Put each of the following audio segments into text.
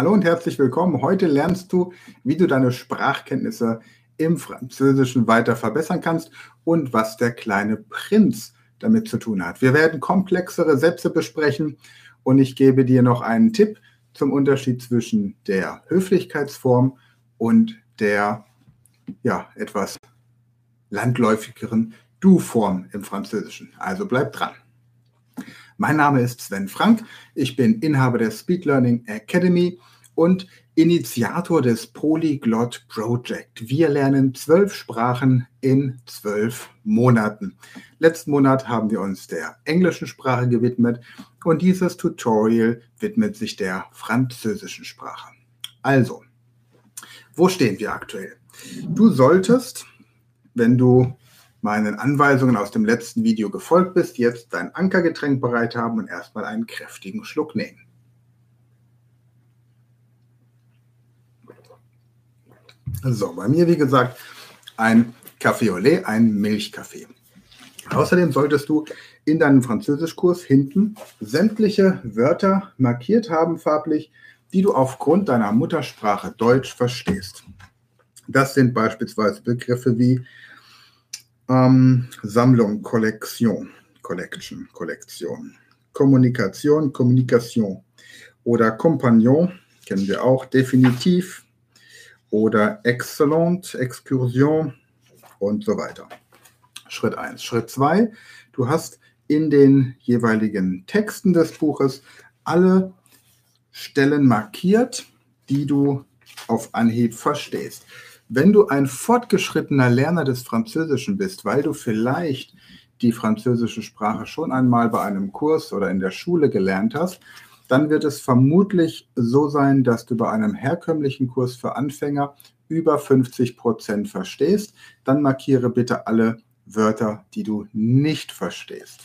Hallo und herzlich willkommen. Heute lernst du, wie du deine Sprachkenntnisse im Französischen weiter verbessern kannst und was der kleine Prinz damit zu tun hat. Wir werden komplexere Sätze besprechen und ich gebe dir noch einen Tipp zum Unterschied zwischen der Höflichkeitsform und der ja, etwas landläufigeren Du-Form im Französischen. Also bleib dran. Mein Name ist Sven Frank. Ich bin Inhaber der Speed Learning Academy und Initiator des Polyglot Project. Wir lernen zwölf Sprachen in zwölf Monaten. Letzten Monat haben wir uns der englischen Sprache gewidmet und dieses Tutorial widmet sich der französischen Sprache. Also, wo stehen wir aktuell? Du solltest, wenn du meinen Anweisungen aus dem letzten Video gefolgt bist, jetzt dein Ankergetränk bereit haben und erstmal einen kräftigen Schluck nehmen. So, bei mir, wie gesagt, ein Café au lait, ein Milchkaffee. Außerdem solltest du in deinem Französischkurs hinten sämtliche Wörter markiert haben, farblich, die du aufgrund deiner Muttersprache Deutsch verstehst. Das sind beispielsweise Begriffe wie ähm, Sammlung, Kollektion, Collection, Kollektion, Kommunikation, Kommunikation oder Kompagnon, kennen wir auch definitiv, oder Excellent, Exkursion und so weiter. Schritt 1. Schritt 2. Du hast in den jeweiligen Texten des Buches alle Stellen markiert, die du auf Anhieb verstehst. Wenn du ein fortgeschrittener Lerner des Französischen bist, weil du vielleicht die französische Sprache schon einmal bei einem Kurs oder in der Schule gelernt hast, dann wird es vermutlich so sein, dass du bei einem herkömmlichen Kurs für Anfänger über 50 Prozent verstehst. Dann markiere bitte alle Wörter, die du nicht verstehst.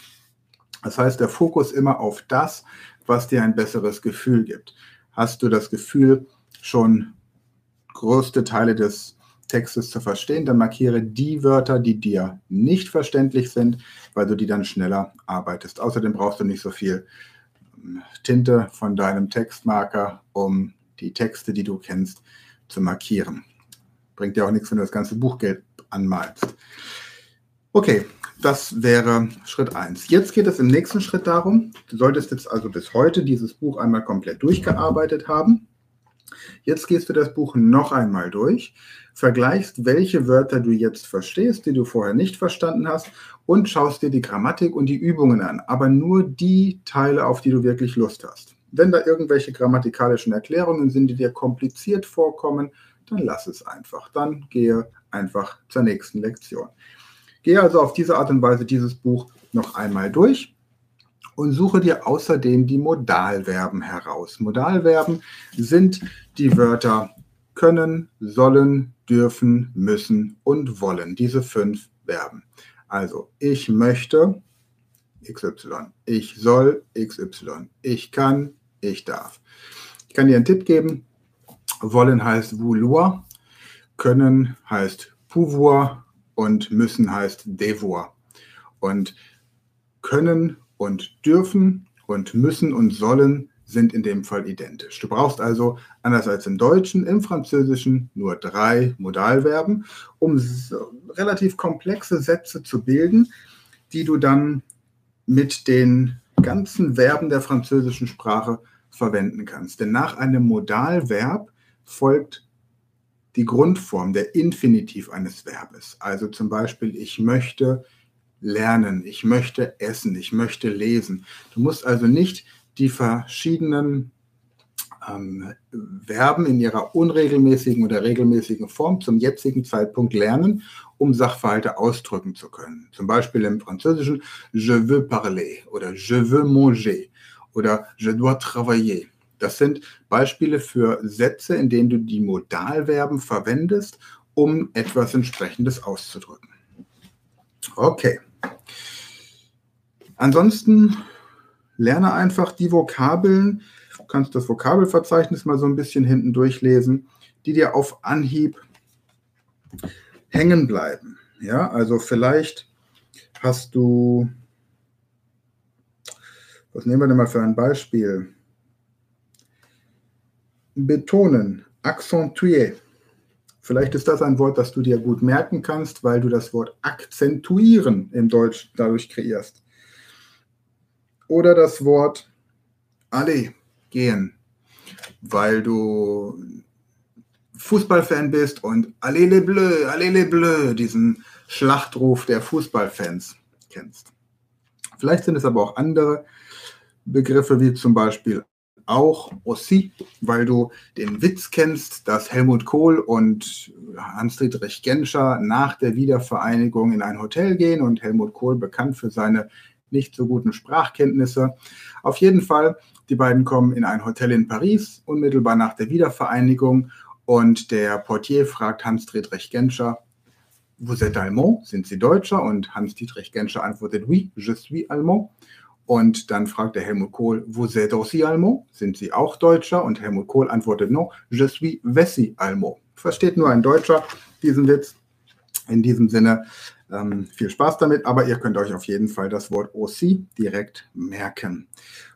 Das heißt, der Fokus immer auf das, was dir ein besseres Gefühl gibt. Hast du das Gefühl, schon größte Teile des Textes zu verstehen, dann markiere die Wörter, die dir nicht verständlich sind, weil du die dann schneller arbeitest. Außerdem brauchst du nicht so viel ähm, Tinte von deinem Textmarker, um die Texte, die du kennst, zu markieren. Bringt dir auch nichts, wenn du das ganze Buch gelb anmalst. Okay, das wäre Schritt 1. Jetzt geht es im nächsten Schritt darum, du solltest jetzt also bis heute dieses Buch einmal komplett durchgearbeitet haben. Jetzt gehst du das Buch noch einmal durch, vergleichst, welche Wörter du jetzt verstehst, die du vorher nicht verstanden hast und schaust dir die Grammatik und die Übungen an, aber nur die Teile, auf die du wirklich Lust hast. Wenn da irgendwelche grammatikalischen Erklärungen sind, die dir kompliziert vorkommen, dann lass es einfach. Dann gehe einfach zur nächsten Lektion. Gehe also auf diese Art und Weise dieses Buch noch einmal durch und suche dir außerdem die Modalverben heraus. Modalverben sind die Wörter können, sollen, dürfen, müssen und wollen. Diese fünf Verben. Also ich möchte XY, ich soll XY, ich kann, ich darf. Ich kann dir einen Tipp geben. Wollen heißt vouloir, können heißt pouvoir und müssen heißt devoir. Und können und dürfen und müssen und sollen sind in dem Fall identisch. Du brauchst also, anders als im Deutschen, im Französischen nur drei Modalverben, um relativ komplexe Sätze zu bilden, die du dann mit den ganzen Verben der französischen Sprache verwenden kannst. Denn nach einem Modalverb folgt die Grundform, der Infinitiv eines Verbes. Also zum Beispiel, ich möchte lernen, ich möchte essen, ich möchte lesen. Du musst also nicht die verschiedenen ähm, Verben in ihrer unregelmäßigen oder regelmäßigen Form zum jetzigen Zeitpunkt lernen, um Sachverhalte ausdrücken zu können. Zum Beispiel im Französischen je veux parler oder je veux manger oder je dois travailler. Das sind Beispiele für Sätze, in denen du die Modalverben verwendest, um etwas entsprechendes auszudrücken. Okay. Ansonsten lerne einfach die Vokabeln. Du kannst das Vokabelverzeichnis mal so ein bisschen hinten durchlesen, die dir auf Anhieb hängen bleiben. Ja, also vielleicht hast du, was nehmen wir denn mal für ein Beispiel? betonen, accentuer. Vielleicht ist das ein Wort, das du dir gut merken kannst, weil du das Wort akzentuieren im Deutsch dadurch kreierst. Oder das Wort alle gehen, weil du Fußballfan bist und Allez les Bleus, Allez les Bleus, diesen Schlachtruf der Fußballfans kennst. Vielleicht sind es aber auch andere Begriffe wie zum Beispiel auch aussi, weil du den Witz kennst, dass Helmut Kohl und Hans-Dietrich Genscher nach der Wiedervereinigung in ein Hotel gehen und Helmut Kohl bekannt für seine nicht so guten Sprachkenntnisse. Auf jeden Fall, die beiden kommen in ein Hotel in Paris, unmittelbar nach der Wiedervereinigung und der Portier fragt Hans-Dietrich Genscher, Vous êtes allemand? Sind Sie Deutscher? Und Hans-Dietrich Genscher antwortet, Oui, je suis allemand. Und dann fragt der Helmut Kohl, vous êtes aussi allemand? Sind Sie auch Deutscher? Und Helmut Kohl antwortet, non, je suis Wessi allemand. Versteht nur ein Deutscher diesen Witz. In diesem Sinne ähm, viel Spaß damit, aber ihr könnt euch auf jeden Fall das Wort aussi direkt merken.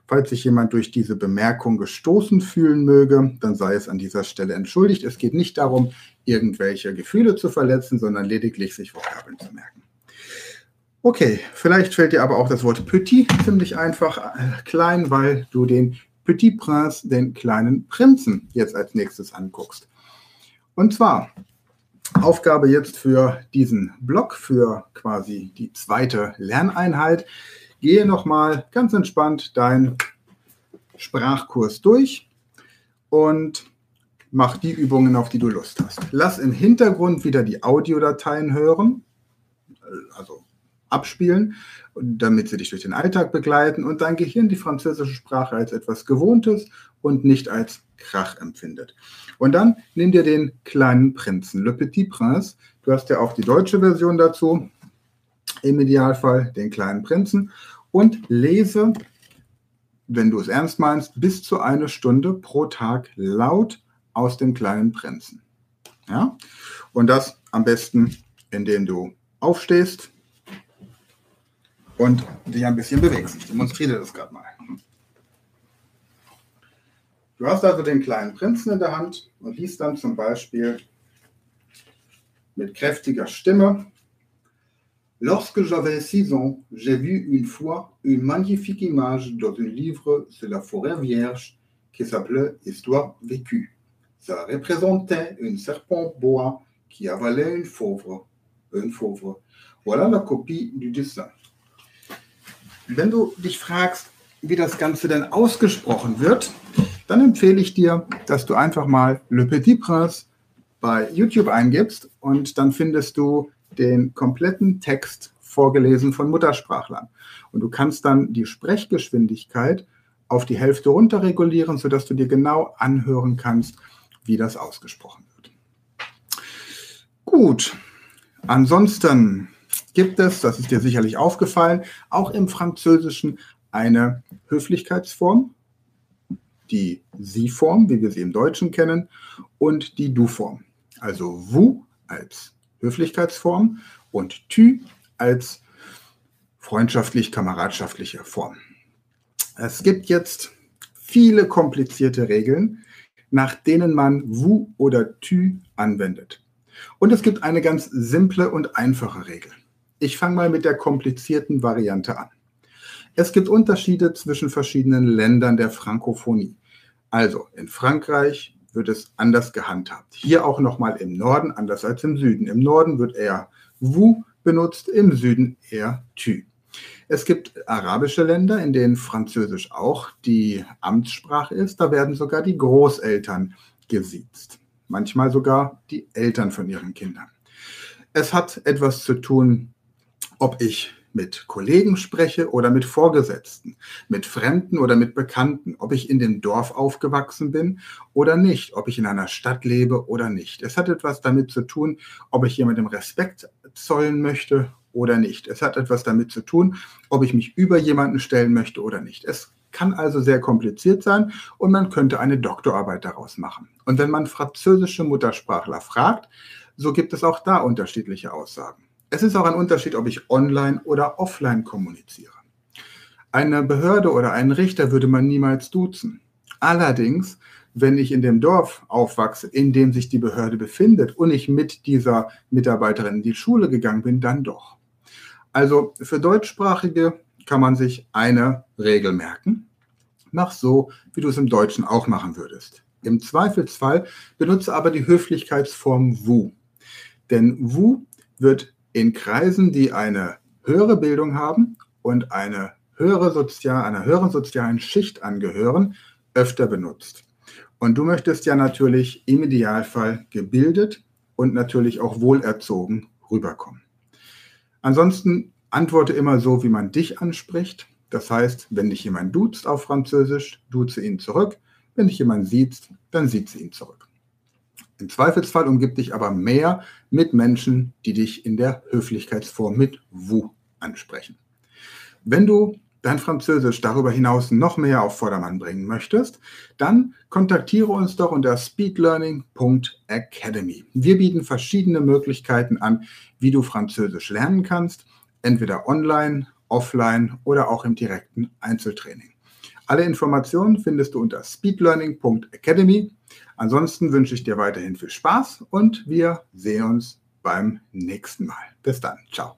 Falls sich jemand durch diese Bemerkung gestoßen fühlen möge, dann sei es an dieser Stelle entschuldigt. Es geht nicht darum, irgendwelche Gefühle zu verletzen, sondern lediglich sich Vokabeln zu merken. Okay, vielleicht fällt dir aber auch das Wort Petit ziemlich einfach äh, klein, weil du den Petit Prince, den kleinen Prinzen, jetzt als nächstes anguckst. Und zwar Aufgabe jetzt für diesen Block, für quasi die zweite Lerneinheit. Gehe nochmal ganz entspannt deinen Sprachkurs durch und mach die Übungen, auf die du Lust hast. Lass im Hintergrund wieder die Audiodateien hören, also abspielen, damit sie dich durch den Alltag begleiten und dein Gehirn die französische Sprache als etwas Gewohntes und nicht als Krach empfindet. Und dann nimm dir den kleinen Prinzen, Le Petit Prince. Du hast ja auch die deutsche Version dazu, im Idealfall den kleinen Prinzen und lese, wenn du es ernst meinst, bis zu eine Stunde pro Tag laut aus dem kleinen Prinzen. Ja? Und das am besten, indem du aufstehst, und dich ein bisschen bewegst. Ich demonstriere das gerade mal. Du hast also den kleinen Prinzen in der Hand und liest dann zum Beispiel mit kräftiger Stimme. Lorsque j'avais six ans, j'ai vu une fois une magnifique image dans un livre sur la forêt vierge qui s'appelait Histoire vécue. Ça représentait un serpent bois qui avalait une fauve. Une fauve. Voilà la copie du dessin. Wenn du dich fragst, wie das Ganze denn ausgesprochen wird, dann empfehle ich dir, dass du einfach mal Le Petit Prince bei YouTube eingibst und dann findest du den kompletten Text vorgelesen von Muttersprachlern. Und du kannst dann die Sprechgeschwindigkeit auf die Hälfte runterregulieren, sodass du dir genau anhören kannst, wie das ausgesprochen wird. Gut, ansonsten gibt es, das ist dir sicherlich aufgefallen, auch im Französischen eine Höflichkeitsform, die Sie-Form, wie wir sie im Deutschen kennen, und die Du-Form. Also vous als Höflichkeitsform und tu als freundschaftlich-kameradschaftliche Form. Es gibt jetzt viele komplizierte Regeln, nach denen man vous oder tu anwendet. Und es gibt eine ganz simple und einfache Regel. Ich fange mal mit der komplizierten Variante an. Es gibt Unterschiede zwischen verschiedenen Ländern der Frankophonie. Also in Frankreich wird es anders gehandhabt. Hier auch nochmal im Norden anders als im Süden. Im Norden wird eher vous benutzt, im Süden eher tu. Es gibt arabische Länder, in denen Französisch auch die Amtssprache ist. Da werden sogar die Großeltern gesiezt. Manchmal sogar die Eltern von ihren Kindern. Es hat etwas zu tun ob ich mit Kollegen spreche oder mit Vorgesetzten, mit Fremden oder mit Bekannten, ob ich in dem Dorf aufgewachsen bin oder nicht, ob ich in einer Stadt lebe oder nicht. Es hat etwas damit zu tun, ob ich jemandem Respekt zollen möchte oder nicht. Es hat etwas damit zu tun, ob ich mich über jemanden stellen möchte oder nicht. Es kann also sehr kompliziert sein und man könnte eine Doktorarbeit daraus machen. Und wenn man französische Muttersprachler fragt, so gibt es auch da unterschiedliche Aussagen. Es ist auch ein Unterschied, ob ich online oder offline kommuniziere. Eine Behörde oder einen Richter würde man niemals duzen. Allerdings wenn ich in dem Dorf aufwachse, in dem sich die Behörde befindet und ich mit dieser Mitarbeiterin in die Schule gegangen bin, dann doch. Also für Deutschsprachige kann man sich eine Regel merken. Mach so, wie du es im Deutschen auch machen würdest. Im Zweifelsfall benutze aber die Höflichkeitsform Wu. Denn Wu wird in Kreisen, die eine höhere Bildung haben und eine höhere Sozial, einer höheren sozialen Schicht angehören, öfter benutzt. Und du möchtest ja natürlich im Idealfall gebildet und natürlich auch wohlerzogen rüberkommen. Ansonsten antworte immer so, wie man dich anspricht. Das heißt, wenn dich jemand duzt auf Französisch, duze ihn zurück. Wenn dich jemand sieht, dann sieht sie ihn zurück. Im Zweifelsfall umgib dich aber mehr mit Menschen, die dich in der Höflichkeitsform mit vous ansprechen. Wenn du dein Französisch darüber hinaus noch mehr auf Vordermann bringen möchtest, dann kontaktiere uns doch unter speedlearning.academy. Wir bieten verschiedene Möglichkeiten an, wie du Französisch lernen kannst, entweder online, offline oder auch im direkten Einzeltraining. Alle Informationen findest du unter speedlearning.academy. Ansonsten wünsche ich dir weiterhin viel Spaß und wir sehen uns beim nächsten Mal. Bis dann. Ciao.